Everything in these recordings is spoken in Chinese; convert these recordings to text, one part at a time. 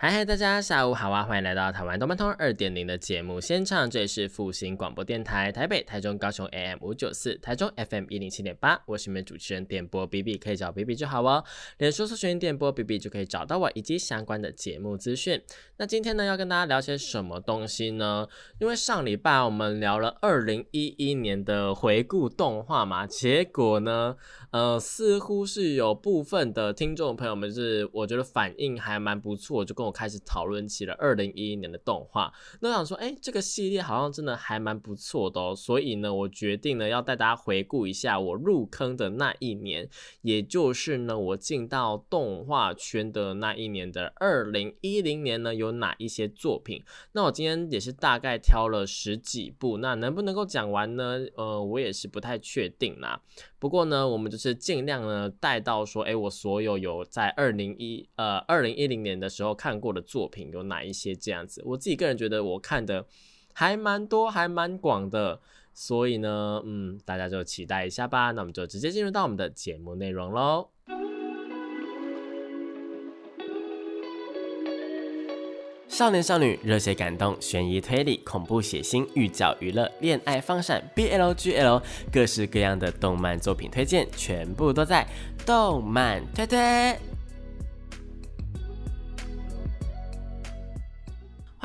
嗨嗨，大家下午好啊！欢迎来到台湾动漫通二点零的节目现场，这里是复兴广播电台台北、台中、高雄 AM 五九四，台中 FM 一零七点八，我是你们主持人电波 B B，可以找 B B 就好哦。脸书搜寻电波 B B 就可以找到我以及相关的节目资讯。那今天呢，要跟大家聊些什么东西呢？因为上礼拜我们聊了二零一一年的回顾动画嘛，结果呢，呃，似乎是有部分的听众朋友们是我觉得反应还蛮不错，就跟我我开始讨论起了二零一一年的动画。那我想说，哎，这个系列好像真的还蛮不错的哦。所以呢，我决定呢要带大家回顾一下我入坑的那一年，也就是呢我进到动画圈的那一年的二零一零年呢有哪一些作品？那我今天也是大概挑了十几部，那能不能够讲完呢？呃，我也是不太确定啦。不过呢，我们就是尽量呢带到说，哎，我所有有在二零一呃二零一零年的时候看过的作品有哪一些这样子？我自己个人觉得我看的还蛮多，还蛮广的，所以呢，嗯，大家就期待一下吧。那我们就直接进入到我们的节目内容喽。少年少女、热血感动、悬疑推理、恐怖血腥、寓教娱乐、恋爱放闪、BLGL，各式各样的动漫作品推荐，全部都在动漫推推。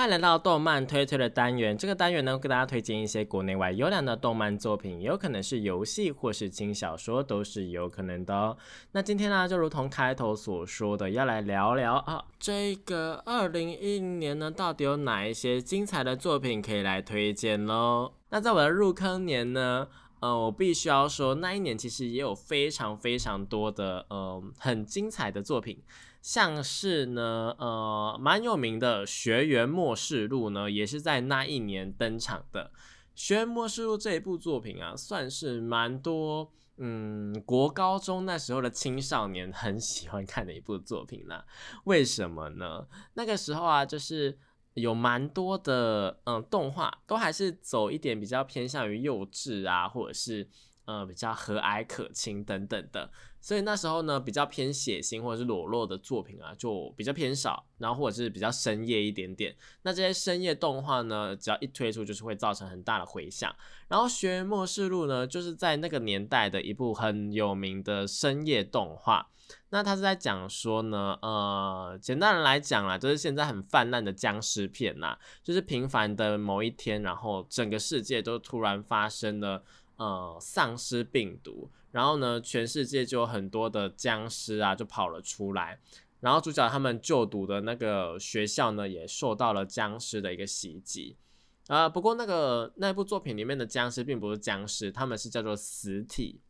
欢迎来到动漫推推的单元。这个单元呢，给大家推荐一些国内外优良的动漫作品，也有可能是游戏或是轻小说，都是有可能的哦。那今天呢，就如同开头所说的，要来聊聊啊，这个二零一零年呢，到底有哪一些精彩的作品可以来推荐喽？那在我的入坑年呢，呃，我必须要说，那一年其实也有非常非常多的呃很精彩的作品。像是呢，呃，蛮有名的《学园末世录》呢，也是在那一年登场的。《学园末世录》这一部作品啊，算是蛮多，嗯，国高中那时候的青少年很喜欢看的一部作品啦。为什么呢？那个时候啊，就是有蛮多的，嗯，动画都还是走一点比较偏向于幼稚啊，或者是。呃，比较和蔼可亲等等的，所以那时候呢，比较偏血腥或者是裸露的作品啊，就比较偏少，然后或者是比较深夜一点点。那这些深夜动画呢，只要一推出，就是会造成很大的回响。然后《学园末世录》呢，就是在那个年代的一部很有名的深夜动画。那它是在讲说呢，呃，简单的来讲啦，就是现在很泛滥的僵尸片呐，就是平凡的某一天，然后整个世界都突然发生了。呃，丧尸病毒，然后呢，全世界就有很多的僵尸啊，就跑了出来。然后主角他们就读的那个学校呢，也受到了僵尸的一个袭击啊。不过那个那部作品里面的僵尸并不是僵尸，他们是叫做死体。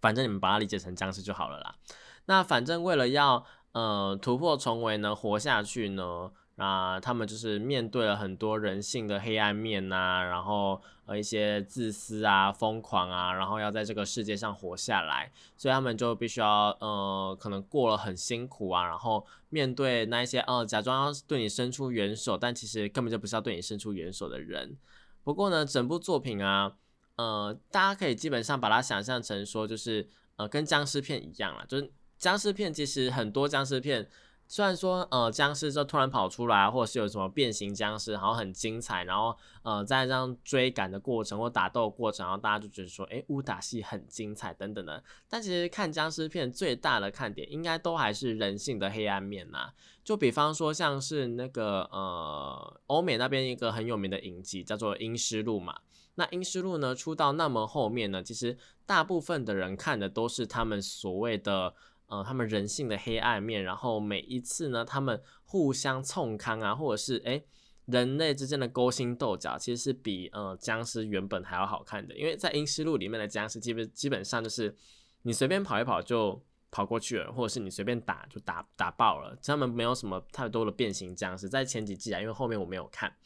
反正你们把它理解成僵尸就好了啦。那反正为了要呃突破重围呢，活下去呢。啊他们就是面对了很多人性的黑暗面呐，然后呃一些自私啊、疯狂啊，然后要在这个世界上活下来，所以他们就必须要呃可能过了很辛苦啊，然后面对那一些呃假装要对你伸出援手，但其实根本就不是要对你伸出援手的人。不过呢，整部作品啊，呃大家可以基本上把它想象成说就是呃跟僵尸片一样啦，就是僵尸片其实很多僵尸片。虽然说，呃，僵尸就突然跑出来，或者是有什么变形僵尸，然后很精彩，然后，呃，在这样追赶的过程或打斗过程，然后大家就觉得说，哎，武打戏很精彩等等的。但其实看僵尸片最大的看点，应该都还是人性的黑暗面呐。就比方说，像是那个，呃，欧美那边一个很有名的影集叫做《阴尸路》嘛。那《阴尸路》呢，出到那么后面呢，其实大部分的人看的都是他们所谓的。呃，他们人性的黑暗面，然后每一次呢，他们互相冲康啊，或者是诶人类之间的勾心斗角，其实是比呃僵尸原本还要好看的。因为在《阴尸路》里面的僵尸，基本基本上就是你随便跑一跑就跑过去了，或者是你随便打就打打爆了，他们没有什么太多的变形僵尸。在前几季啊，因为后面我没有看。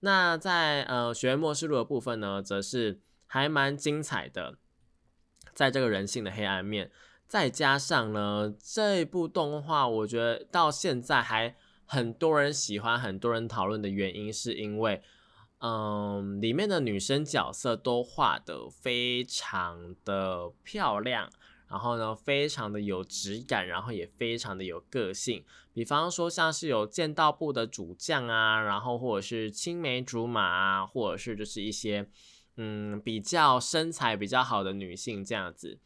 那在呃《学院末世录》的部分呢，则是还蛮精彩的。在这个人性的黑暗面，再加上呢，这部动画我觉得到现在还很多人喜欢，很多人讨论的原因，是因为，嗯，里面的女生角色都画的非常的漂亮，然后呢，非常的有质感，然后也非常的有个性。比方说，像是有剑道部的主将啊，然后或者是青梅竹马啊，或者是就是一些。嗯，比较身材比较好的女性这样子，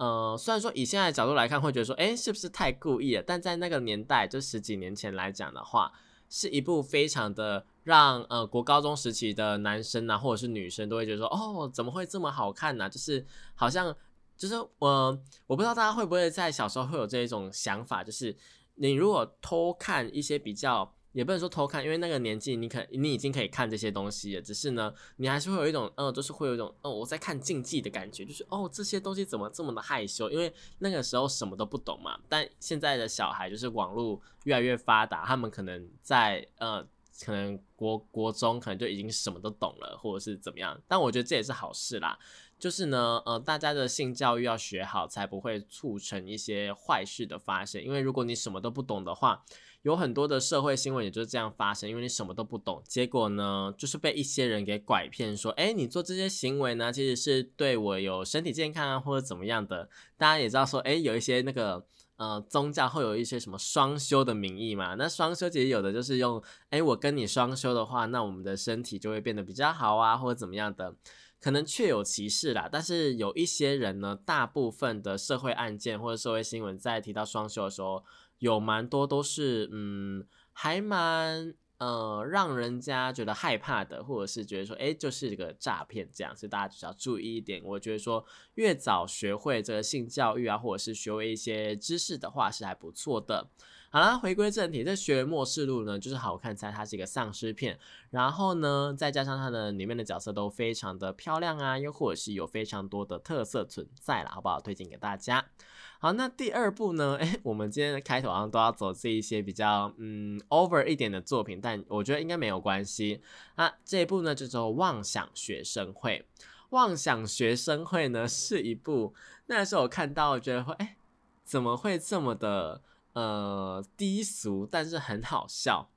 呃，虽然说以现在的角度来看，会觉得说，哎，是不是太故意了？但在那个年代，就十几年前来讲的话，是一部非常的让呃国高中时期的男生啊，或者是女生都会觉得说，哦，怎么会这么好看呢？就是好像就是我我不知道大家会不会在小时候会有这一种想法，就是你如果偷看一些比较。也不能说偷看，因为那个年纪，你可你已经可以看这些东西了。只是呢，你还是会有一种，嗯，就是会有一种，哦，我在看竞技的感觉，就是哦，这些东西怎么这么的害羞？因为那个时候什么都不懂嘛。但现在的小孩就是网络越来越发达，他们可能在呃，可能国国中可能就已经什么都懂了，或者是怎么样。但我觉得这也是好事啦。就是呢，呃，大家的性教育要学好，才不会促成一些坏事的发生。因为如果你什么都不懂的话，有很多的社会新闻也就是这样发生，因为你什么都不懂，结果呢，就是被一些人给拐骗，说，哎，你做这些行为呢，其实是对我有身体健康啊，或者怎么样的。大家也知道说，哎，有一些那个呃宗教会有一些什么双修的名义嘛，那双修其实有的就是用，哎，我跟你双修的话，那我们的身体就会变得比较好啊，或者怎么样的，可能确有其事啦。但是有一些人呢，大部分的社会案件或者社会新闻在提到双修的时候。有蛮多都是，嗯，还蛮呃，让人家觉得害怕的，或者是觉得说，哎，就是一个诈骗这样，所以大家就是要注意一点。我觉得说，越早学会这个性教育啊，或者是学会一些知识的话，是还不错的。好啦，回归正题，这《学末世录》呢，就是好看在它是一个丧尸片，然后呢，再加上它的里面的角色都非常的漂亮啊，又或者是有非常多的特色存在了，好不好？推荐给大家。好，那第二部呢？哎，我们今天的开头好像都要走这一些比较嗯 over 一点的作品，但我觉得应该没有关系。那这一部呢，叫做《妄想学生会》。《妄想学生会》呢，是一部那时候我看到，觉得会哎，怎么会这么的呃低俗，但是很好笑。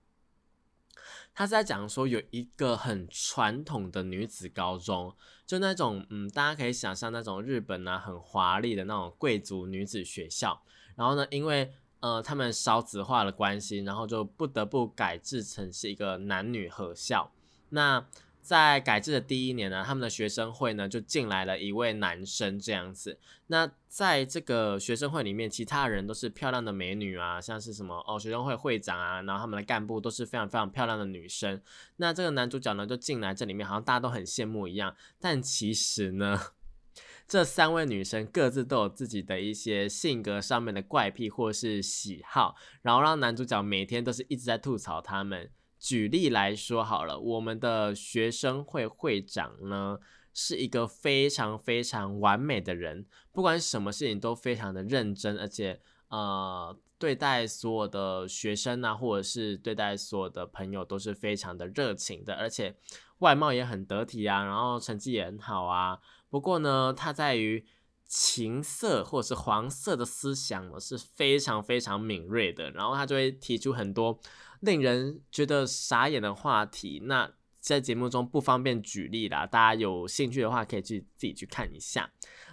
他在讲说有一个很传统的女子高中，就那种嗯，大家可以想象那种日本啊很华丽的那种贵族女子学校。然后呢，因为呃他们少子化的关系，然后就不得不改制成是一个男女合校。那在改制的第一年呢，他们的学生会呢就进来了一位男生这样子。那在这个学生会里面，其他人都是漂亮的美女啊，像是什么哦，学生会会长啊，然后他们的干部都是非常非常漂亮的女生。那这个男主角呢就进来这里面，好像大家都很羡慕一样。但其实呢，这三位女生各自都有自己的一些性格上面的怪癖或是喜好，然后让男主角每天都是一直在吐槽他们。举例来说好了，我们的学生会会长呢是一个非常非常完美的人，不管什么事情都非常的认真，而且呃对待所有的学生啊，或者是对待所有的朋友都是非常的热情的，而且外貌也很得体啊，然后成绩也很好啊。不过呢，他在于情色或者是黄色的思想呢是非常非常敏锐的，然后他就会提出很多。令人觉得傻眼的话题，那在节目中不方便举例啦，大家有兴趣的话可以去自己去看一下。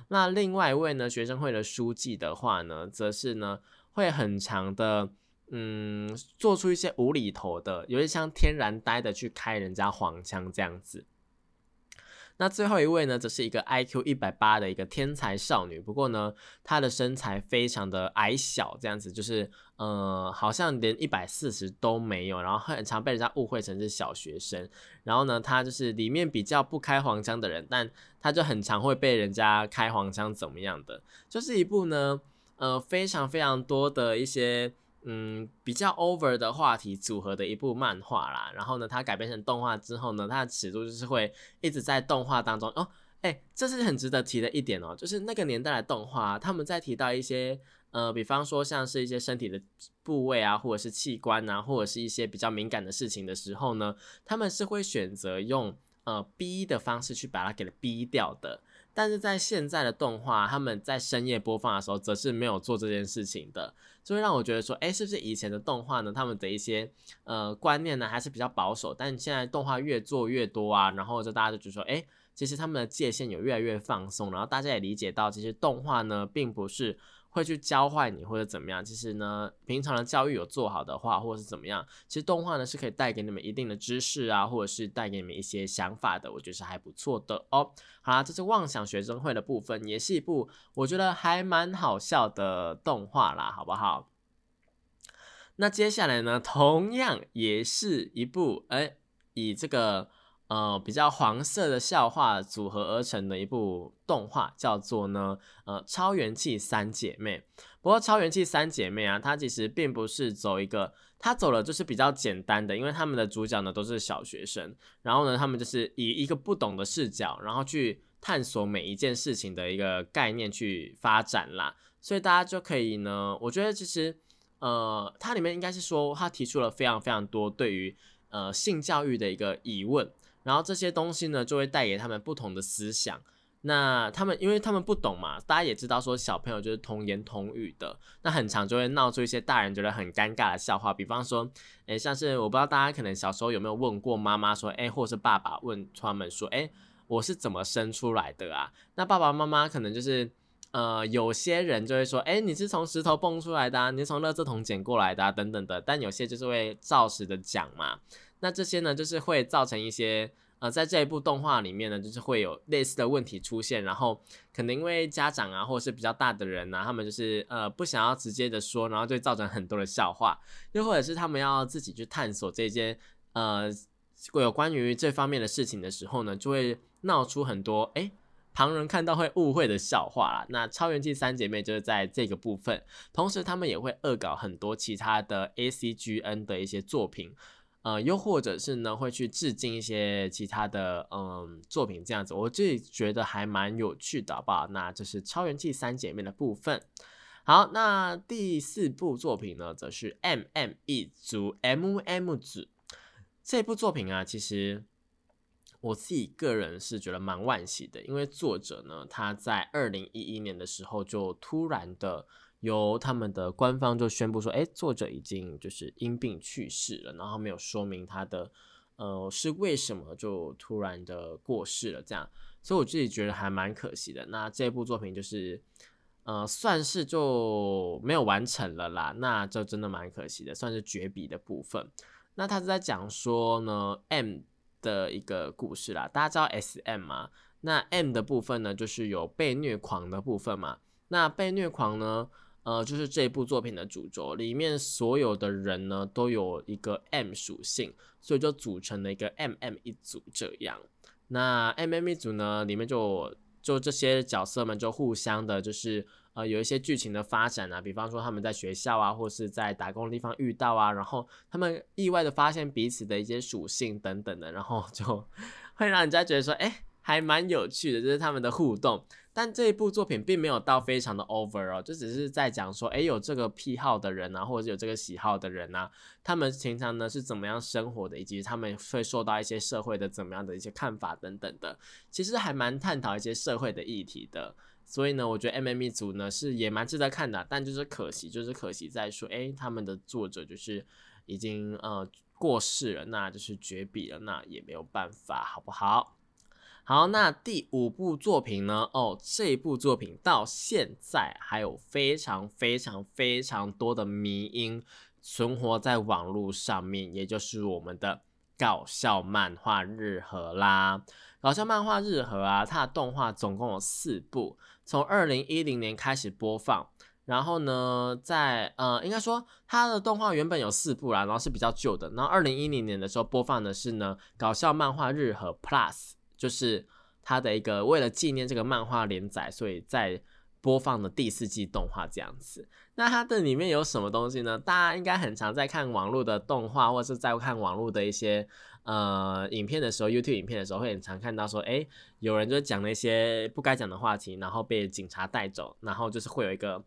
那另外一位呢，学生会的书记的话呢，则是呢会很强的，嗯，做出一些无厘头的，有些像天然呆的去开人家黄腔这样子。那最后一位呢，则是一个 IQ 一百八的一个天才少女。不过呢，她的身材非常的矮小，这样子就是，呃，好像连一百四十都没有，然后很常被人家误会成是小学生。然后呢，她就是里面比较不开黄腔的人，但她就很常会被人家开黄腔怎么样的，就是一部呢，呃，非常非常多的一些。嗯，比较 over 的话题组合的一部漫画啦，然后呢，它改编成动画之后呢，它的尺度就是会一直在动画当中哦，哎，这是很值得提的一点哦，就是那个年代的动画，他们在提到一些呃，比方说像是一些身体的部位啊，或者是器官啊，或者是一些比较敏感的事情的时候呢，他们是会选择用。呃逼的方式去把它给逼掉的。但是在现在的动画，他们在深夜播放的时候，则是没有做这件事情的，就会让我觉得说，哎，是不是以前的动画呢？他们的一些呃观念呢，还是比较保守。但现在动画越做越多啊，然后就大家就觉得说，哎，其实他们的界限有越来越放松，然后大家也理解到，其实动画呢，并不是。会去教坏你或者怎么样？其实呢，平常的教育有做好的话，或者是怎么样，其实动画呢是可以带给你们一定的知识啊，或者是带给你们一些想法的，我觉得是还不错的哦。好啦，这是妄想学生会的部分，也是一部我觉得还蛮好笑的动画啦，好不好？那接下来呢，同样也是一部哎，以这个。呃，比较黄色的笑话组合而成的一部动画，叫做呢，呃，超元气三姐妹。不过，超元气三姐妹啊，它其实并不是走一个，它走的就是比较简单的，因为他们的主角呢都是小学生，然后呢，他们就是以一个不懂的视角，然后去探索每一件事情的一个概念去发展啦。所以大家就可以呢，我觉得其实，呃，它里面应该是说，它提出了非常非常多对于呃性教育的一个疑问。然后这些东西呢，就会带给他们不同的思想。那他们，因为他们不懂嘛，大家也知道说小朋友就是童言童语的，那很常就会闹出一些大人觉得很尴尬的笑话。比方说，诶，像是我不知道大家可能小时候有没有问过妈妈说，诶，或是爸爸问他们说，诶，我是怎么生出来的啊？那爸爸妈妈可能就是，呃，有些人就会说，诶，你是从石头蹦出来的，你是从垃圾桶捡过来的，等等的。但有些就是会照实的讲嘛。那这些呢，就是会造成一些呃，在这一部动画里面呢，就是会有类似的问题出现，然后可能因为家长啊，或者是比较大的人呢，他们就是呃不想要直接的说，然后就造成很多的笑话，又或者是他们要自己去探索这些呃有关于这方面的事情的时候呢，就会闹出很多哎旁人看到会误会的笑话啦。那超元气三姐妹就是在这个部分，同时他们也会恶搞很多其他的 A C G N 的一些作品。呃，又或者是呢，会去致敬一些其他的嗯作品，这样子，我自己觉得还蛮有趣的，好不好？那这是超元气三姐妹的部分。好，那第四部作品呢，则是 M M 一组 M M 组这部作品啊，其实我自己个人是觉得蛮惋惜的，因为作者呢，他在二零一一年的时候就突然的。由他们的官方就宣布说，哎，作者已经就是因病去世了，然后没有说明他的，呃，是为什么就突然的过世了这样，所以我自己觉得还蛮可惜的。那这部作品就是，呃，算是就没有完成了啦，那就真的蛮可惜的，算是绝笔的部分。那他是在讲说呢，M 的一个故事啦，大家知道 S.M 吗？那 M 的部分呢，就是有被虐狂的部分嘛，那被虐狂呢？呃，就是这部作品的主轴里面所有的人呢，都有一个 M 属性，所以就组成了一个 M M 一组这样。那 M M 一组呢，里面就就这些角色们就互相的，就是呃有一些剧情的发展啊，比方说他们在学校啊，或是在打工的地方遇到啊，然后他们意外的发现彼此的一些属性等等的，然后就 会让人家觉得说，哎。还蛮有趣的，就是他们的互动。但这一部作品并没有到非常的 over 哦，就只是在讲说，诶，有这个癖好的人啊，或者有这个喜好的人啊，他们平常呢是怎么样生活的，以及他们会受到一些社会的怎么样的一些看法等等的。其实还蛮探讨一些社会的议题的。所以呢，我觉得 M M E 组呢是也蛮值得看的。但就是可惜，就是可惜在说，诶，他们的作者就是已经呃过世了，那就是绝笔了，那也没有办法，好不好？好，那第五部作品呢？哦，这部作品到现在还有非常非常非常多的迷音存活在网络上面，也就是我们的搞笑漫画日和啦。搞笑漫画日和啊，它的动画总共有四部，从二零一零年开始播放。然后呢，在呃，应该说它的动画原本有四部啦，然后是比较旧的。然后二零一零年的时候播放的是呢搞笑漫画日和 Plus。就是他的一个为了纪念这个漫画连载，所以在播放的第四季动画这样子。那它的里面有什么东西呢？大家应该很常在看网络的动画，或者是在看网络的一些呃影片的时候，YouTube 影片的时候，会很常看到说，哎，有人就讲了一些不该讲的话题，然后被警察带走，然后就是会有一个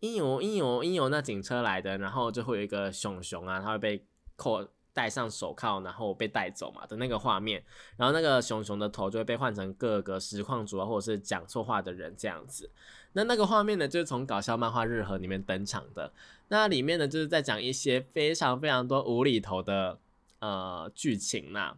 应有应有应有那警车来的，然后就会有一个熊熊啊，他会被扣。戴上手铐，然后被带走嘛的那个画面，然后那个熊熊的头就会被换成各个实况主啊，或者是讲错话的人这样子。那那个画面呢，就是从搞笑漫画日和里面登场的。那里面呢，就是在讲一些非常非常多无厘头的呃剧情啦。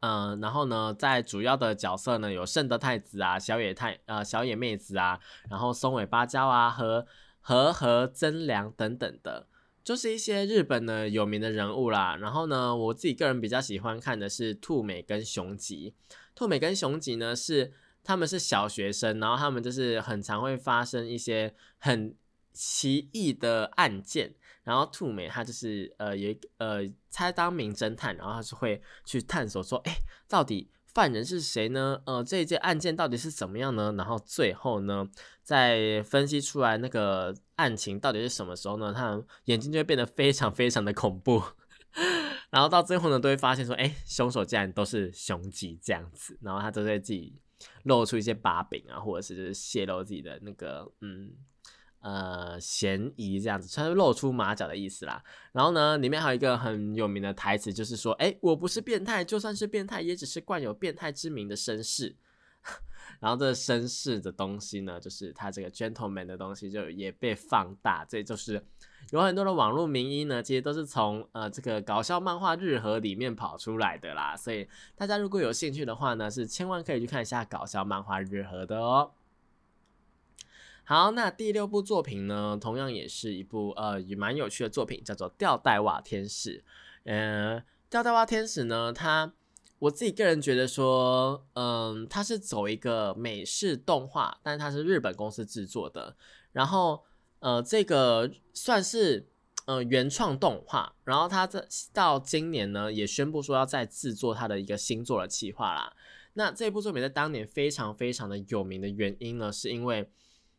嗯，然后呢，在主要的角色呢，有圣德太子啊、小野太呃小野妹子啊，然后松尾芭蕉啊和和和真良等等的，就是一些日本的有名的人物啦。然后呢，我自己个人比较喜欢看的是兔美跟雄吉。兔美跟雄吉呢是他们是小学生，然后他们就是很常会发生一些很奇异的案件。然后兔美她就是呃有呃猜当名侦探，然后她是会去探索说，哎，到底犯人是谁呢？呃，这一件案件到底是怎么样呢？然后最后呢，在分析出来那个案情到底是什么时候呢？他眼睛就会变得非常非常的恐怖，然后到最后呢，都会发现说，哎，凶手竟然都是雄吉这样子，然后他都在自己露出一些把柄啊，或者是就是泄露自己的那个嗯。呃，嫌疑这样子，他是露出马脚的意思啦。然后呢，里面还有一个很有名的台词，就是说，哎，我不是变态，就算是变态，也只是冠有变态之名的绅士。然后这绅士的东西呢，就是他这个 gentleman 的东西，就也被放大。这就是有很多的网络名医呢，其实都是从呃这个搞笑漫画日和里面跑出来的啦。所以大家如果有兴趣的话呢，是千万可以去看一下搞笑漫画日和的哦。好，那第六部作品呢，同样也是一部呃也蛮有趣的作品，叫做《吊带袜天使》。呃，《吊带袜天使》呢，它我自己个人觉得说，嗯，它是走一个美式动画，但是它是日本公司制作的。然后，呃，这个算是呃原创动画。然后，它这到今年呢，也宣布说要再制作它的一个新作的企划啦。那这部作品在当年非常非常的有名的原因呢，是因为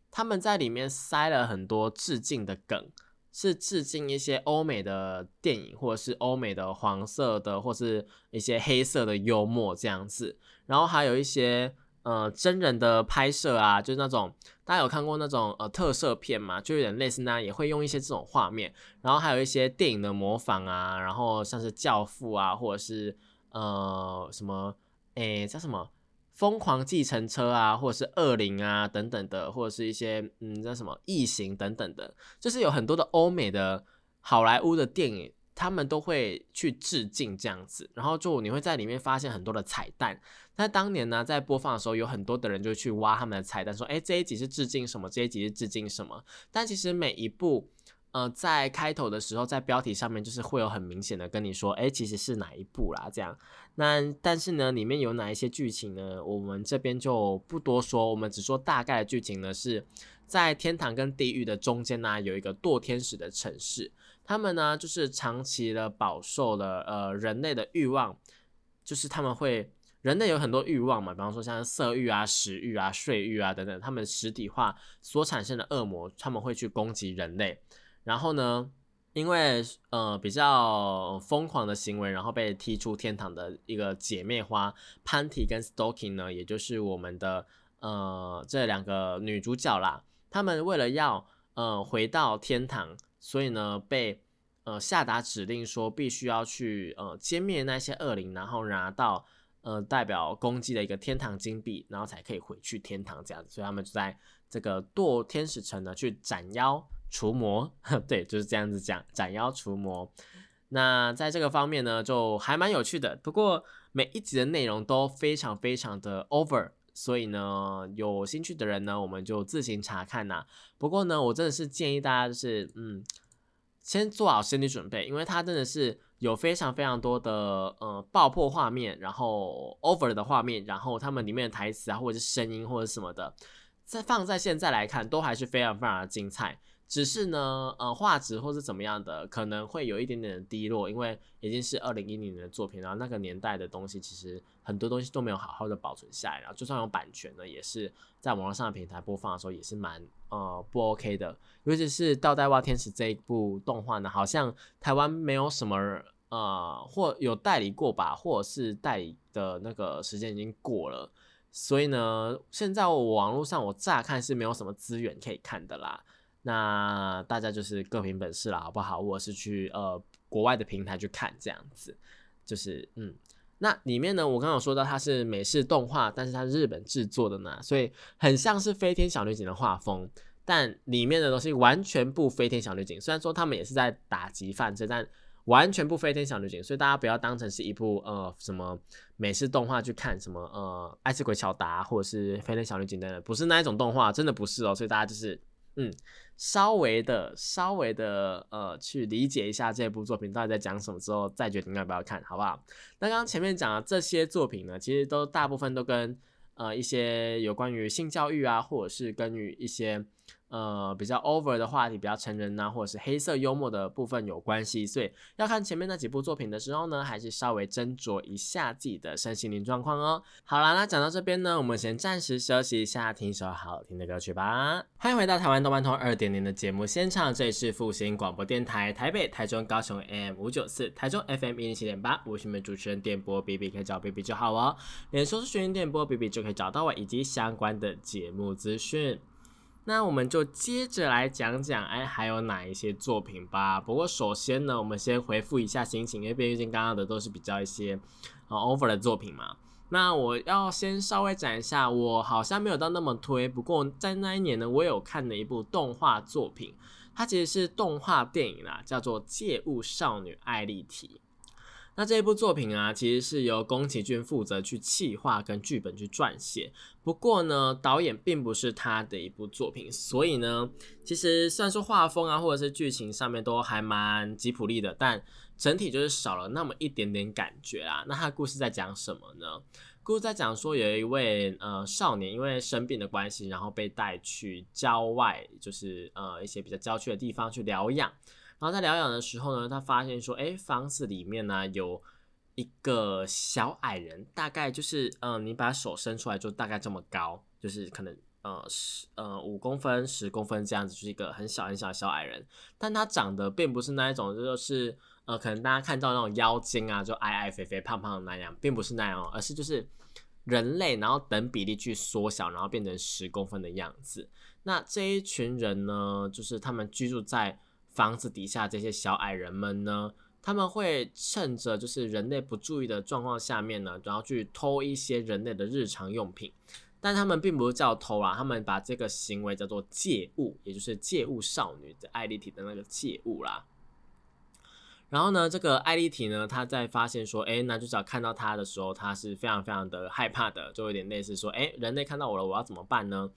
他们在里面塞了很多致敬的梗，是致敬一些欧美的电影，或者是欧美的黄色的，或是一些黑色的幽默这样子。然后还有一些呃真人的拍摄啊，就是那种大家有看过那种呃特摄片嘛，就有点类似那，也会用一些这种画面。然后还有一些电影的模仿啊，然后像是教父啊，或者是呃什么诶叫什么？疯狂计程车啊，或者是恶灵啊等等的，或者是一些嗯叫什么异形等等的，就是有很多的欧美的好莱坞的电影，他们都会去致敬这样子，然后就你会在里面发现很多的彩蛋。那当年呢，在播放的时候，有很多的人就去挖他们的彩蛋，说哎这一集是致敬什么，这一集是致敬什么。但其实每一部。呃，在开头的时候，在标题上面就是会有很明显的跟你说，哎，其实是哪一部啦？这样，那但是呢，里面有哪一些剧情呢？我们这边就不多说，我们只说大概的剧情呢，是在天堂跟地狱的中间呢，有一个堕天使的城市，他们呢就是长期的饱受了呃人类的欲望，就是他们会人类有很多欲望嘛，比方说像色欲啊、食欲啊、睡欲啊等等，他们实体化所产生的恶魔，他们会去攻击人类。然后呢，因为呃比较疯狂的行为，然后被踢出天堂的一个姐妹花潘提跟 Stoking 呢，也就是我们的呃这两个女主角啦，她们为了要呃回到天堂，所以呢被呃下达指令说必须要去呃歼灭那些恶灵，然后拿到呃代表攻击的一个天堂金币，然后才可以回去天堂这样子，所以他们就在这个堕天使城呢去斩妖。除魔，对，就是这样子讲，斩妖除魔。那在这个方面呢，就还蛮有趣的。不过每一集的内容都非常非常的 over，所以呢，有兴趣的人呢，我们就自行查看呐。不过呢，我真的是建议大家就是，嗯，先做好心理准备，因为它真的是有非常非常多的呃爆破画面，然后 over 的画面，然后他们里面的台词啊，或者是声音或者什么的，在放在现在来看，都还是非常非常的精彩。只是呢，呃，画质或是怎么样的，可能会有一点点的低落，因为已经是二零一零年的作品，然后那个年代的东西，其实很多东西都没有好好的保存下来，然后就算有版权呢，也是在网络上的平台播放的时候也是蛮呃不 OK 的，尤其是《倒带袜天使》这一部动画呢，好像台湾没有什么呃或有代理过吧，或者是代理的那个时间已经过了，所以呢，现在我网络上我乍看是没有什么资源可以看的啦。那大家就是各凭本事啦，好不好？我是去呃国外的平台去看，这样子就是嗯。那里面呢，我刚刚有说到它是美式动画，但是它是日本制作的呢，所以很像是飞天小女警的画风，但里面的东西完全不飞天小女警。虽然说他们也是在打击犯罪，但完全不飞天小女警，所以大家不要当成是一部呃什么美式动画去看，什么呃爱吃鬼巧达或者是飞天小女警等等，不是那一种动画，真的不是哦。所以大家就是嗯。稍微的、稍微的，呃，去理解一下这部作品到底在讲什么之后，再决定要不要看好不好？那刚刚前面讲的这些作品呢，其实都大部分都跟呃一些有关于性教育啊，或者是跟于一些。呃，比较 over 的话题，比较成人呐，或者是黑色幽默的部分有关系，所以要看前面那几部作品的时候呢，还是稍微斟酌一下自己的身心灵状况哦。好啦，那讲到这边呢，我们先暂时休息一下，听一首好听的歌曲吧。欢迎回到台湾动漫通二点零的节目现场，这里是复兴广播电台台北、台中、高雄 AM 五九四，台中 FM 一零七点八，我是你们主持人电波 B B，可以找 B B 就好哦。连说是学员电波 B B 就可以找到我以及相关的节目资讯。那我们就接着来讲讲，哎，还有哪一些作品吧。不过首先呢，我们先回复一下心情，因为毕竟刚刚的都是比较一些呃 over 的作品嘛。那我要先稍微讲一下，我好像没有到那么推。不过在那一年呢，我有看了一部动画作品，它其实是动画电影啦，叫做《借物少女艾丽缇》。那这一部作品啊，其实是由宫崎骏负责去企划跟剧本去撰写。不过呢，导演并不是他的一部作品，所以呢，其实虽然说画风啊，或者是剧情上面都还蛮吉普力的，但整体就是少了那么一点点感觉啊。那他的故事在讲什么呢？故事在讲说，有一位呃少年因为生病的关系，然后被带去郊外，就是呃一些比较郊区的地方去疗养。然后在疗养的时候呢，他发现说，哎，房子里面呢有一个小矮人，大概就是，嗯，你把手伸出来就大概这么高，就是可能，呃，十，呃，五公分、十公分这样子，就是一个很小很小的小矮人。但他长得并不是那一种，就是，呃，可能大家看到那种妖精啊，就矮矮肥肥胖胖的那样，并不是那样，而是就是人类，然后等比例去缩小，然后变成十公分的样子。那这一群人呢，就是他们居住在。房子底下这些小矮人们呢，他们会趁着就是人类不注意的状况下面呢，然后去偷一些人类的日常用品，但他们并不是叫偷啊，他们把这个行为叫做借物，也就是借物少女的艾丽缇的那个借物啦。然后呢，这个艾丽缇呢，她在发现说，哎，男主角看到她的时候，她是非常非常的害怕的，就有点类似说，哎，人类看到我了，我要怎么办呢？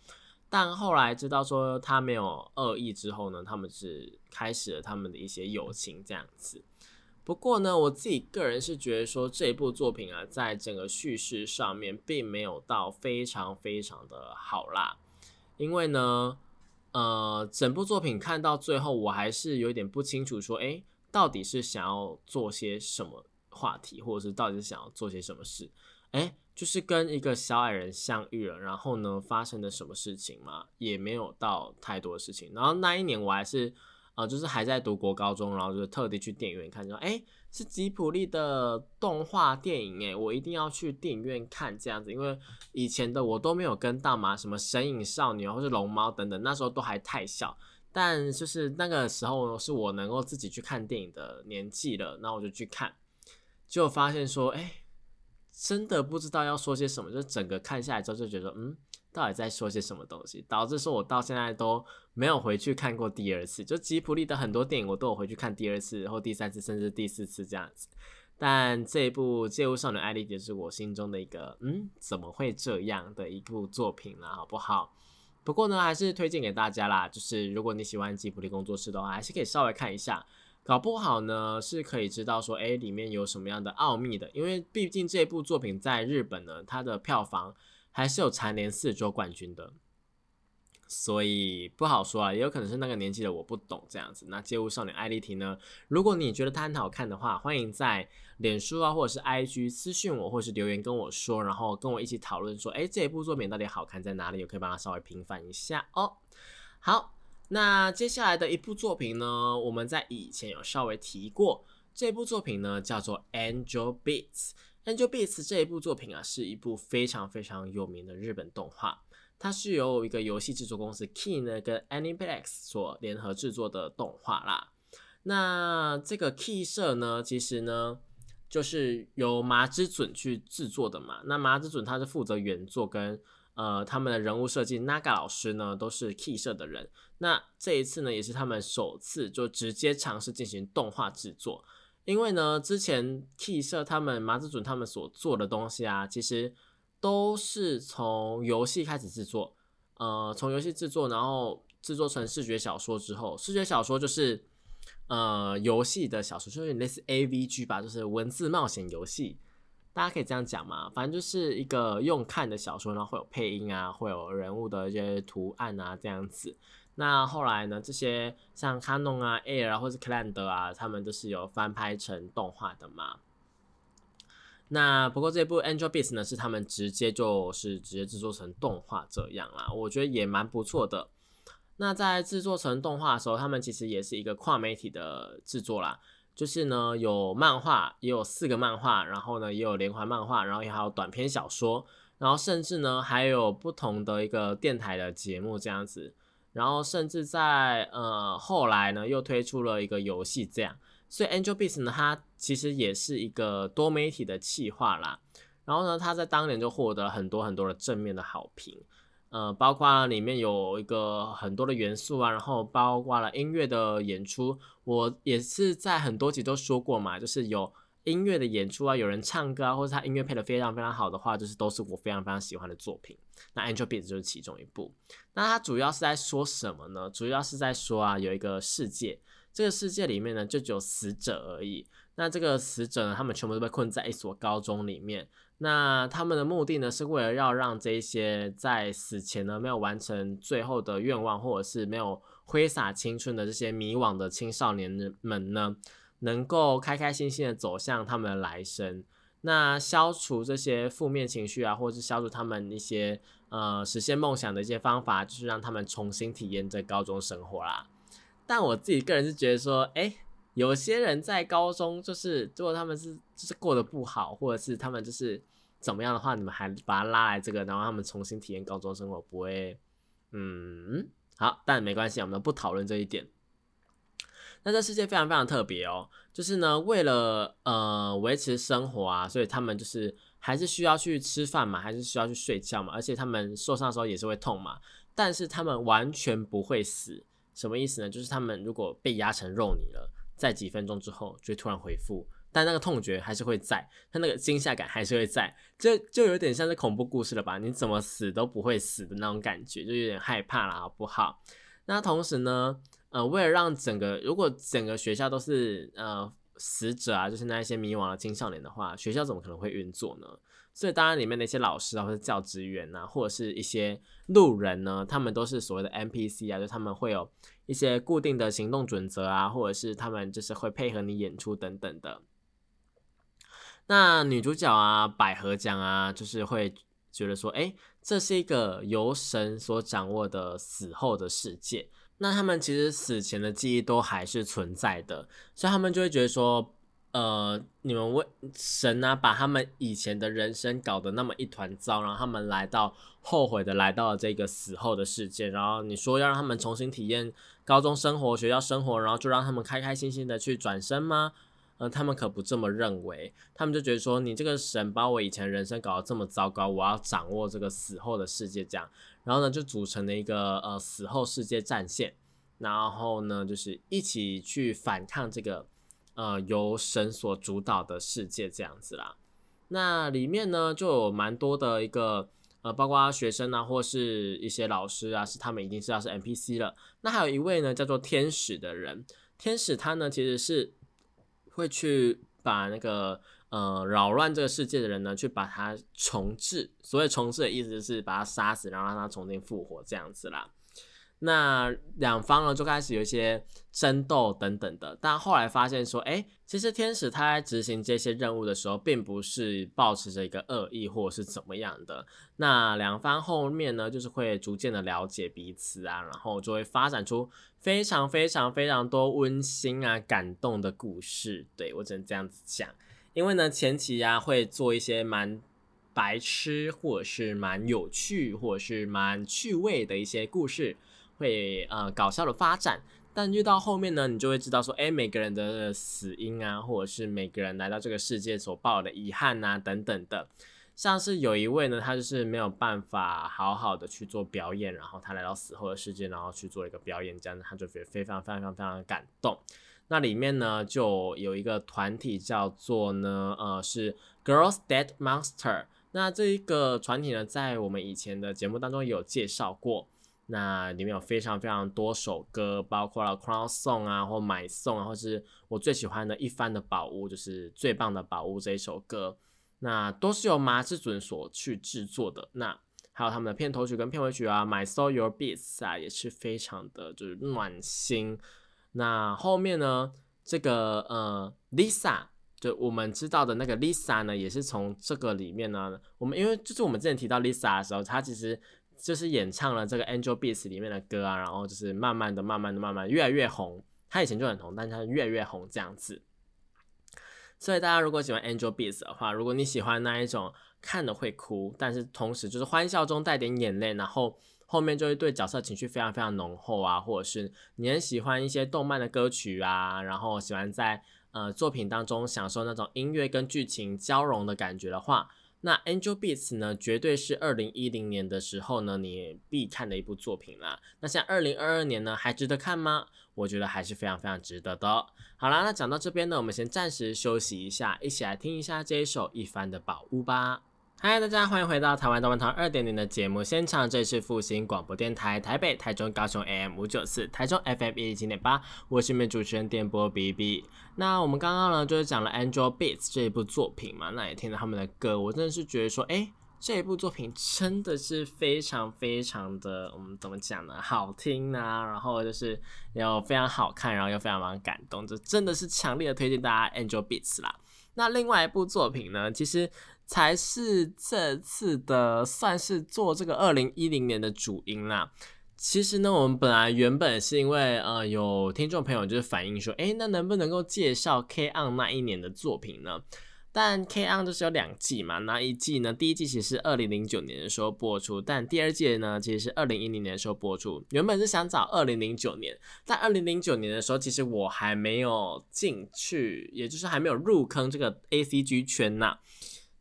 但后来知道说他没有恶意之后呢，他们是开始了他们的一些友情这样子。不过呢，我自己个人是觉得说这部作品啊，在整个叙事上面并没有到非常非常的好啦。因为呢，呃，整部作品看到最后，我还是有点不清楚说，哎，到底是想要做些什么话题，或者是到底是想要做些什么事，哎。就是跟一个小矮人相遇了，然后呢，发生了什么事情嘛？也没有到太多事情。然后那一年我还是，呃，就是还在读国高中，然后就是特地去电影院看，说，哎，是吉普力的动画电影，哎，我一定要去电影院看这样子，因为以前的我都没有跟到嘛，什么神隐少女或是龙猫等等，那时候都还太小，但就是那个时候是我能够自己去看电影的年纪了，那我就去看，就发现说，哎。真的不知道要说些什么，就整个看下来之后就觉得，嗯，到底在说些什么东西，导致说我到现在都没有回去看过第二次。就吉普力的很多电影，我都有回去看第二次，然后第三次，甚至第四次这样子。但这一部《借物少女艾丽就》是我心中的一个，嗯，怎么会这样的一部作品呢？好不好？不过呢，还是推荐给大家啦。就是如果你喜欢吉普力工作室的话，还是可以稍微看一下。搞不好呢，是可以知道说，哎，里面有什么样的奥秘的。因为毕竟这部作品在日本呢，它的票房还是有蝉联四周冠军的，所以不好说啊，也有可能是那个年纪的我不懂这样子。那街舞少女艾丽缇呢，如果你觉得它很好看的话，欢迎在脸书啊或者是 IG 私信我，或是留言跟我说，然后跟我一起讨论说，哎，这部作品到底好看在哪里？也可以帮它稍微平反一下哦。好。那接下来的一部作品呢，我们在以前有稍微提过，这部作品呢叫做《Angel Beats》。《Angel Beats》这一部作品啊，是一部非常非常有名的日本动画，它是由一个游戏制作公司 Key 呢跟 Aniplex 所联合制作的动画啦。那这个 Key 社呢，其实呢就是由麻之准去制作的嘛。那麻之准他是负责原作跟呃他们的人物设计，Naga 老师呢都是 Key 社的人。那这一次呢，也是他们首次就直接尝试进行动画制作。因为呢，之前 Key 社他们麻子准他们所做的东西啊，其实都是从游戏开始制作，呃，从游戏制作，然后制作成视觉小说之后，视觉小说就是呃游戏的小说，就是类似 AVG 吧，就是文字冒险游戏，大家可以这样讲嘛，反正就是一个用看的小说，然后会有配音啊，会有人物的一些图案啊，这样子。那后来呢？这些像 Canon 啊、Air 啊，或是 Cland 啊，他们都是有翻拍成动画的嘛。那不过这部 Angel Beats 呢，是他们直接就是直接制作成动画这样啦，我觉得也蛮不错的。那在制作成动画的时候，他们其实也是一个跨媒体的制作啦，就是呢有漫画，也有四个漫画，然后呢也有连环漫画，然后也还有短篇小说，然后甚至呢还有不同的一个电台的节目这样子。然后甚至在呃后来呢，又推出了一个游戏，这样，所以 Angel Beats 呢，它其实也是一个多媒体的企划啦。然后呢，它在当年就获得很多很多的正面的好评，呃，包括里面有一个很多的元素啊，然后包括了音乐的演出，我也是在很多集都说过嘛，就是有。音乐的演出啊，有人唱歌啊，或者他音乐配的非常非常好的话，就是都是我非常非常喜欢的作品。那《Angel Beats》就是其中一部。那它主要是在说什么呢？主要是在说啊，有一个世界，这个世界里面呢，就只有死者而已。那这个死者呢，他们全部都被困在一所高中里面。那他们的目的呢，是为了要让这些在死前呢没有完成最后的愿望，或者是没有挥洒青春的这些迷惘的青少年们呢。能够开开心心的走向他们的来生，那消除这些负面情绪啊，或者是消除他们一些呃实现梦想的一些方法，就是让他们重新体验这高中生活啦。但我自己个人是觉得说，哎，有些人在高中就是，如果他们是就是过得不好，或者是他们就是怎么样的话，你们还把他拉来这个，然后他们重新体验高中生活，不会，嗯，好，但没关系，我们不讨论这一点。那这世界非常非常特别哦，就是呢，为了呃维持生活啊，所以他们就是还是需要去吃饭嘛，还是需要去睡觉嘛，而且他们受伤的时候也是会痛嘛，但是他们完全不会死，什么意思呢？就是他们如果被压成肉泥了，在几分钟之后就突然回复，但那个痛觉还是会在，他那个惊吓感还是会在，就就有点像是恐怖故事了吧？你怎么死都不会死的那种感觉，就有点害怕了，好不好？那同时呢？呃，为了让整个如果整个学校都是呃死者啊，就是那一些迷惘的青少年的话，学校怎么可能会运作呢？所以当然里面的一些老师啊，或者教职员呐，或者是一些路人呢，他们都是所谓的 NPC 啊，就他们会有一些固定的行动准则啊，或者是他们就是会配合你演出等等的。那女主角啊，百合奖啊，就是会觉得说，哎，这是一个由神所掌握的死后的世界。那他们其实死前的记忆都还是存在的，所以他们就会觉得说，呃，你们为神啊，把他们以前的人生搞得那么一团糟，然后他们来到后悔的来到了这个死后的世界，然后你说要让他们重新体验高中生活、学校生活，然后就让他们开开心心的去转身吗？呃，他们可不这么认为，他们就觉得说，你这个神把我以前人生搞得这么糟糕，我要掌握这个死后的世界，这样。然后呢，就组成了一个呃死后世界战线，然后呢，就是一起去反抗这个呃由神所主导的世界这样子啦。那里面呢，就有蛮多的一个呃，包括学生啊，或是一些老师啊，是他们已经知道是 NPC 了。那还有一位呢，叫做天使的人，天使他呢其实是会去把那个。呃，扰乱这个世界的人呢，去把它重置。所谓重置的意思是把他杀死，然后让他重新复活这样子啦。那两方呢就开始有一些争斗等等的，但后来发现说，哎，其实天使他在执行这些任务的时候，并不是抱持着一个恶意或者是怎么样的。那两方后面呢，就是会逐渐的了解彼此啊，然后就会发展出非常非常非常多温馨啊、感动的故事。对我只能这样子讲。因为呢，前期呀会做一些蛮白痴，或者是蛮有趣，或者是蛮趣味的一些故事，会呃搞笑的发展。但越到后面呢，你就会知道说，哎，每个人的死因啊，或者是每个人来到这个世界所抱的遗憾啊，等等的。像是有一位呢，他就是没有办法好好的去做表演，然后他来到死后的世界，然后去做一个表演，这样他就觉得非常非常非常非常的感动。那里面呢，就有一个团体叫做呢，呃，是 Girls Dead Monster。那这一个团体呢，在我们以前的节目当中有介绍过。那里面有非常非常多首歌，包括了《Crown Song》啊，或《买送》啊，或是我最喜欢的一番的宝物，就是最棒的宝物这一首歌。那都是由麻之准所去制作的。那还有他们的片头曲跟片尾曲啊，《My Soul Your Beats》啊，也是非常的就是暖心。那后面呢，这个呃，Lisa。就我们知道的那个 Lisa 呢，也是从这个里面呢，我们因为就是我们之前提到 Lisa 的时候，她其实就是演唱了这个 Angel Beats 里面的歌啊，然后就是慢慢的、慢慢的、慢慢越来越红。她以前就很红，但她越来越红这样子。所以大家如果喜欢 Angel Beats 的话，如果你喜欢那一种看了会哭，但是同时就是欢笑中带点眼泪，然后后面就会对角色情绪非常非常浓厚啊，或者是你很喜欢一些动漫的歌曲啊，然后喜欢在。呃，作品当中享受那种音乐跟剧情交融的感觉的话，那《Angel Beats》呢，绝对是二零一零年的时候呢，你必看的一部作品啦。那像二零二二年呢，还值得看吗？我觉得还是非常非常值得的。好啦，那讲到这边呢，我们先暂时休息一下，一起来听一下这一首一番的宝物吧。嗨，大家欢迎回到台湾动漫堂二点零的节目现场，这里是复兴广播电台台北、台中、高雄 AM 五九四，台中 FM 一七点八，我是你们主持人电波 B B。那我们刚刚呢，就是讲了《Angel Beats》这一部作品嘛，那也听了他们的歌，我真的是觉得说，哎，这一部作品真的是非常非常的，我们怎么讲呢？好听啊，然后就是又非常好看，然后又非常非常感动，这真的是强烈的推荐大家《Angel Beats》啦。那另外一部作品呢，其实。才是这次的算是做这个二零一零年的主音啦。其实呢，我们本来原本是因为呃有听众朋友就是反映说，哎，那能不能够介绍 K on 那一年的作品呢？但 K on 就是有两季嘛，那一季呢，第一季其实是二零零九年的时候播出，但第二季呢其实是二零一零年的时候播出。原本是想找二零零九年，但二零零九年的时候，其实我还没有进去，也就是还没有入坑这个 A C G 圈呐。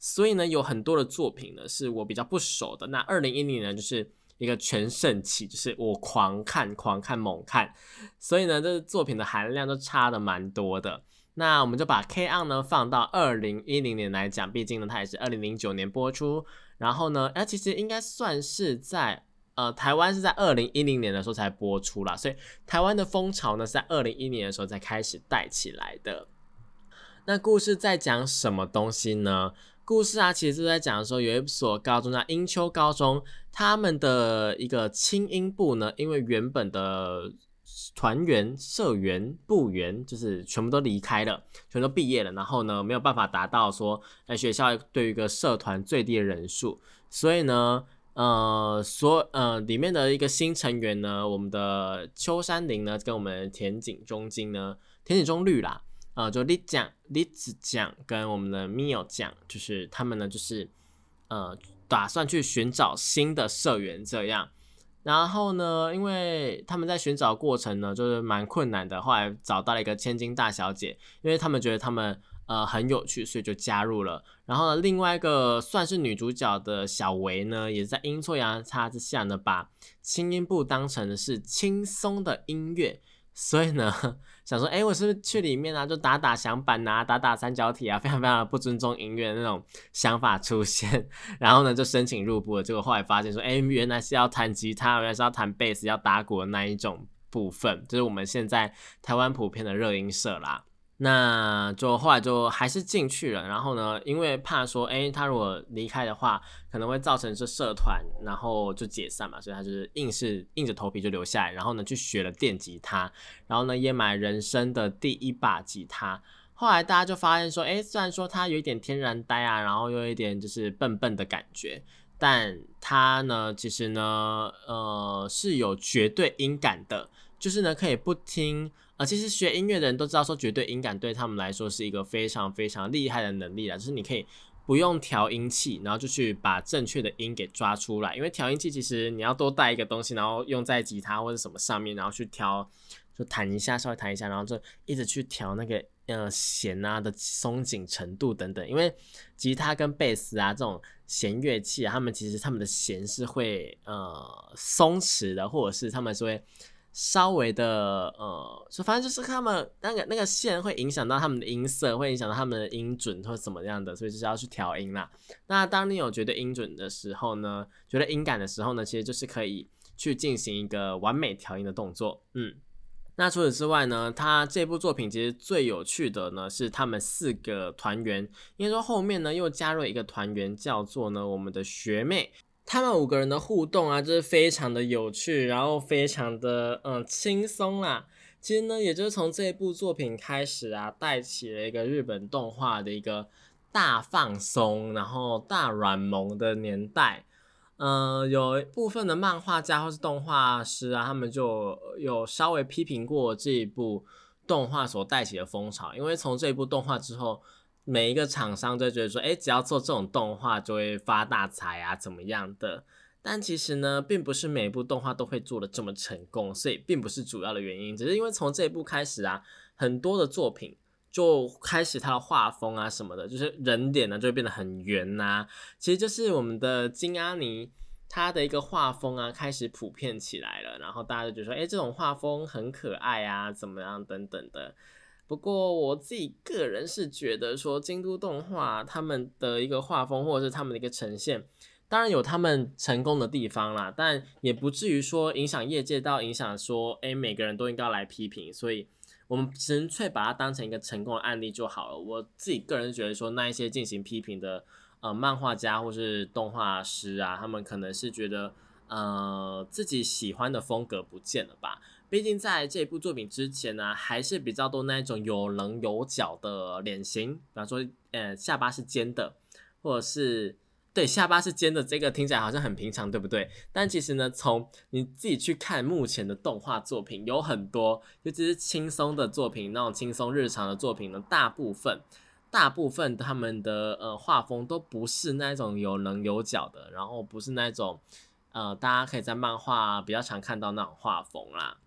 所以呢，有很多的作品呢是我比较不熟的。那二零一零年就是一个全盛期，就是我狂看、狂看、猛看。所以呢，这作品的含量都差的蛮多的。那我们就把 K on 呢放到二零一零年来讲，毕竟呢它也是二零零九年播出。然后呢，哎，其实应该算是在呃台湾是在二零一零年的时候才播出啦，所以台湾的风潮呢是在二零一零年的时候才开始带起来的。那故事在讲什么东西呢？故事啊，其实是在讲说，有一所高中叫英丘高中，他们的一个轻音部呢，因为原本的团员、社员、部员就是全部都离开了，全都毕业了，然后呢，没有办法达到说，在学校对于一个社团最低的人数，所以呢，呃，所呃里面的一个新成员呢，我们的秋山林呢，跟我们田井中金呢，田井中绿啦。呃，就李酱、李子酱跟我们的 Mio 酱，就是他们呢，就是呃，打算去寻找新的社员这样。然后呢，因为他们在寻找过程呢，就是蛮困难的。后来找到了一个千金大小姐，因为他们觉得他们呃很有趣，所以就加入了。然后呢，另外一个算是女主角的小维呢，也在阴错阳差之下呢，把轻音部当成是轻松的音乐。所以呢，想说，哎，我是不是去里面啊，就打打响板啊，打打三角体啊，非常非常的不尊重音乐那种想法出现，然后呢，就申请入部了。结果后来发现说，哎，原来是要弹吉他，原来是要弹贝斯，要打鼓的那一种部分，就是我们现在台湾普遍的热音社啦。那就后来就还是进去了，然后呢，因为怕说，哎，他如果离开的话，可能会造成这社团，然后就解散嘛，所以他就是硬是硬着头皮就留下来，然后呢，去学了电吉他，然后呢，也买人生的第一把吉他。后来大家就发现说，哎，虽然说他有一点天然呆啊，然后又有一点就是笨笨的感觉，但他呢，其实呢，呃，是有绝对音感的，就是呢，可以不听。啊，其实学音乐的人都知道，说绝对音感对他们来说是一个非常非常厉害的能力啦。就是你可以不用调音器，然后就去把正确的音给抓出来。因为调音器其实你要多带一个东西，然后用在吉他或者什么上面，然后去调就弹一下，稍微弹一下，然后就一直去调那个呃弦啊的松紧程度等等。因为吉他跟贝斯啊这种弦乐器，他们其实他们的弦是会呃松弛的，或者是他们是会稍微的呃，就反正就是他们那个那个线会影响到他们的音色，会影响到他们的音准或怎么样的，所以就是要去调音啦。那当你有觉得音准的时候呢，觉得音感的时候呢，其实就是可以去进行一个完美调音的动作，嗯。那除此之外呢，他这部作品其实最有趣的呢是他们四个团员，应该说后面呢又加入一个团员叫做呢我们的学妹，他们五个人的互动啊就是非常的有趣，然后非常的嗯轻松啦。其实呢，也就是从这部作品开始啊，带起了一个日本动画的一个大放松，然后大软萌的年代。嗯，有部分的漫画家或是动画师啊，他们就有稍微批评过这一部动画所带起的风潮，因为从这一部动画之后，每一个厂商都觉得说，哎，只要做这种动画就会发大财啊，怎么样的？但其实呢，并不是每部动画都会做的这么成功，所以并不是主要的原因，只是因为从这一部开始啊，很多的作品。就开始它的画风啊什么的，就是人脸呢就会变得很圆呐。其实就是我们的金阿尼他的一个画风啊开始普遍起来了，然后大家就觉得说，哎，这种画风很可爱啊，怎么样等等的。不过我自己个人是觉得说，京都动画他们的一个画风或者是他们的一个呈现，当然有他们成功的地方啦，但也不至于说影响业界到影响说，哎，每个人都应该来批评，所以。我们纯粹把它当成一个成功的案例就好了。我自己个人觉得说，那一些进行批评的呃漫画家或是动画师啊，他们可能是觉得呃自己喜欢的风格不见了吧。毕竟在这部作品之前呢，还是比较多那一种有棱有角的脸型，比方说呃下巴是尖的，或者是。对，下巴是尖的，这个听起来好像很平常，对不对？但其实呢，从你自己去看目前的动画作品，有很多，尤其是轻松的作品，那种轻松日常的作品呢，大部分，大部分他们的呃画风都不是那种有棱有角的，然后不是那种呃大家可以在漫画比较常看到那种画风啦，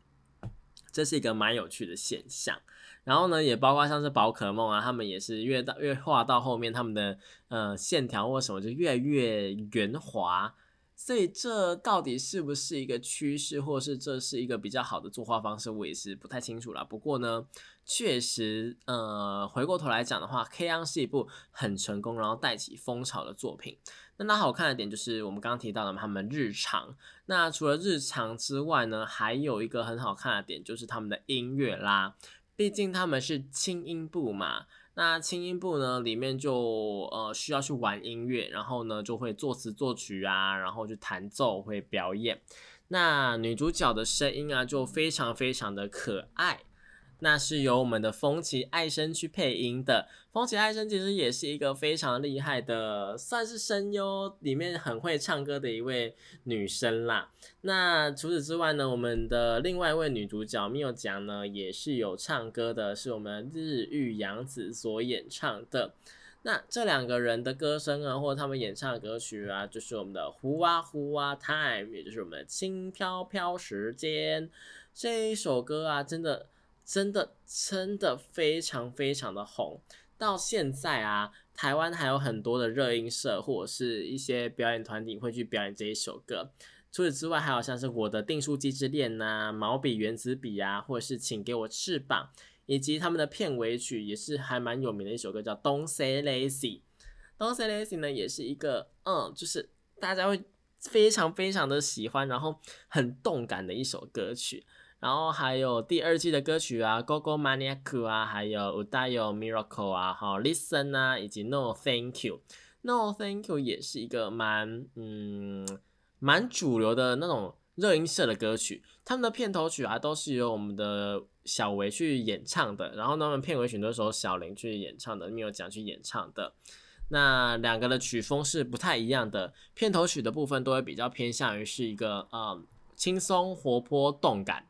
这是一个蛮有趣的现象。然后呢，也包括像是宝可梦啊，他们也是越到越画到后面，他们的呃线条或什么就越来越圆滑。所以这到底是不是一个趋势，或是这是一个比较好的作画方式，我也是不太清楚啦。不过呢，确实呃回过头来讲的话，《K 央》是一部很成功，然后带起风潮的作品。那它好看的点就是我们刚刚提到的他们日常。那除了日常之外呢，还有一个很好看的点就是他们的音乐啦。毕竟他们是轻音部嘛，那轻音部呢里面就呃需要去玩音乐，然后呢就会作词作曲啊，然后去弹奏会表演。那女主角的声音啊就非常非常的可爱。那是由我们的风崎爱生去配音的。风崎爱生其实也是一个非常厉害的，算是声优里面很会唱歌的一位女生啦。那除此之外呢，我们的另外一位女主角缪讲呢，也是有唱歌的，是我们日玉洋子所演唱的。那这两个人的歌声啊，或者他们演唱的歌曲啊，就是我们的呼啊呼啊 time，也就是我们的轻飘飘时间这一首歌啊，真的。真的真的非常非常的红，到现在啊，台湾还有很多的热音社或者是一些表演团体会去表演这一首歌。除此之外，还有像是我的订书机之恋呐、毛笔原子笔啊，或者是请给我翅膀，以及他们的片尾曲也是还蛮有名的一首歌，叫 Don't Say Lazy。Don't Say Lazy 呢，也是一个嗯，就是大家会非常非常的喜欢，然后很动感的一首歌曲。然后还有第二季的歌曲啊，Go Go Maniac 啊，还有 Udayo Miracle 啊，好 Listen 啊，以及 No Thank You，No Thank You 也是一个蛮嗯蛮主流的那种热音社的歌曲。他们的片头曲啊，都是由我们的小维去演唱的。然后他们片尾曲都是由小林去演唱的，没有讲去演唱的。那两个的曲风是不太一样的。片头曲的部分都会比较偏向于是一个呃轻松活泼动感。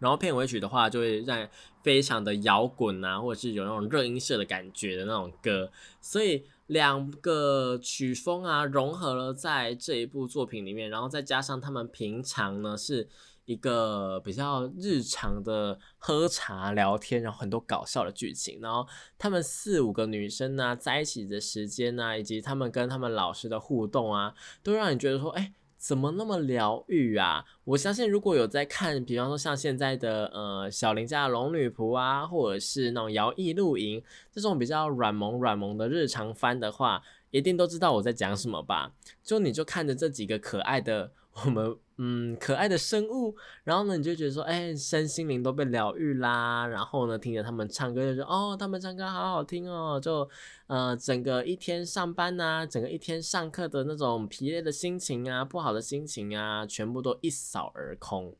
然后片尾曲的话，就会让非常的摇滚啊，或者是有那种热音社的感觉的那种歌，所以两个曲风啊融合了在这一部作品里面，然后再加上他们平常呢是一个比较日常的喝茶聊天，然后很多搞笑的剧情，然后他们四五个女生呢在一起的时间呢，以及他们跟他们老师的互动啊，都让你觉得说，哎。怎么那么疗愈啊？我相信如果有在看，比方说像现在的呃小林家的龙女仆啊，或者是那种摇曳露营这种比较软萌软萌的日常番的话，一定都知道我在讲什么吧？就你就看着这几个可爱的我们。嗯，可爱的生物，然后呢，你就觉得说，哎，身心灵都被疗愈啦。然后呢，听着他们唱歌，就说，哦，他们唱歌好好听哦。就，呃，整个一天上班呐，整个一天上课的那种疲累的心情啊，不好的心情啊，全部都一扫而空。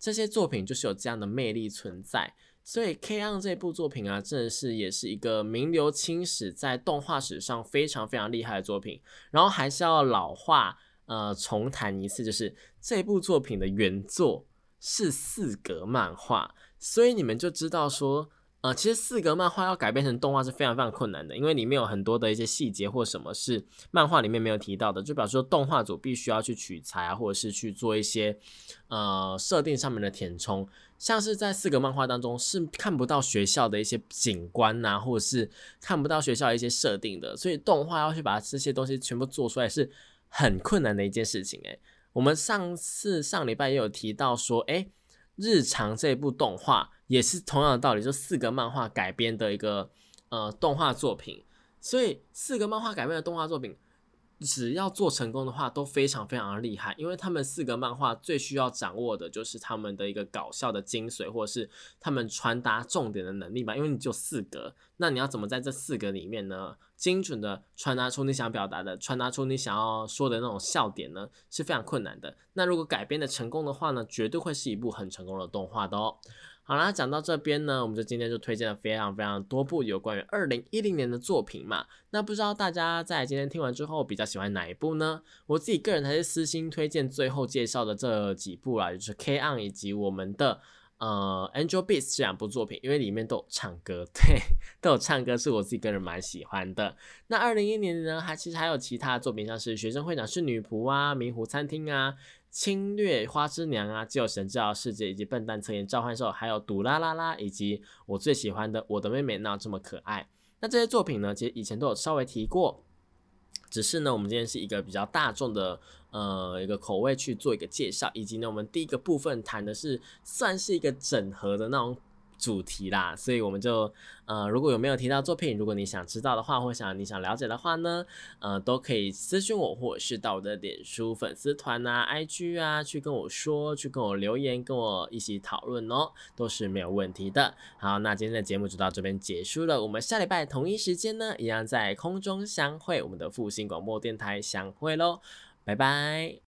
这些作品就是有这样的魅力存在。所以《K on》这部作品啊，真的是也是一个名留青史，在动画史上非常非常厉害的作品。然后还是要老化。呃，重谈一次，就是这部作品的原作是四格漫画，所以你们就知道说，呃，其实四格漫画要改编成动画是非常非常困难的，因为里面有很多的一些细节或什么是漫画里面没有提到的，就表示说动画组必须要去取材啊，或者是去做一些呃设定上面的填充，像是在四格漫画当中是看不到学校的一些景观呐，或者是看不到学校一些设定的，所以动画要去把这些东西全部做出来是。很困难的一件事情诶，我们上次上礼拜也有提到说，诶，日常这部动画也是同样的道理，就四个漫画改编的一个呃动画作品，所以四个漫画改编的动画作品。只要做成功的话，都非常非常的厉害，因为他们四个漫画最需要掌握的就是他们的一个搞笑的精髓，或者是他们传达重点的能力吧。因为你就四格，那你要怎么在这四格里面呢，精准的传达出你想表达的，传达出你想要说的那种笑点呢，是非常困难的。那如果改编的成功的话呢，绝对会是一部很成功的动画的哦。好啦，讲到这边呢，我们就今天就推荐了非常非常多部有关于二零一零年的作品嘛。那不知道大家在今天听完之后比较喜欢哪一部呢？我自己个人还是私心推荐最后介绍的这几部啦，就是《K on》以及我们的呃《Angel Beats》这两部作品，因为里面都有唱歌，对，都有唱歌，是我自己个人蛮喜欢的。那二零一零年呢，还其实还有其他作品，像是《学生会长是女仆》啊，《明湖餐厅》啊。侵略花之娘啊，只有神知道世界，以及笨蛋测验召唤兽，还有嘟啦啦啦，以及我最喜欢的我的妹妹那这么可爱。那这些作品呢，其实以前都有稍微提过，只是呢，我们今天是一个比较大众的呃一个口味去做一个介绍，以及呢，我们第一个部分谈的是算是一个整合的那种。主题啦，所以我们就呃，如果有没有提到作品，如果你想知道的话，或想你想了解的话呢，呃，都可以私信我，或者是到我的脸书粉丝团啊、IG 啊，去跟我说，去跟我留言，跟我一起讨论哦，都是没有问题的。好，那今天的节目就到这边结束了，我们下礼拜同一时间呢，一样在空中相会，我们的复兴广播电台相会喽，拜拜。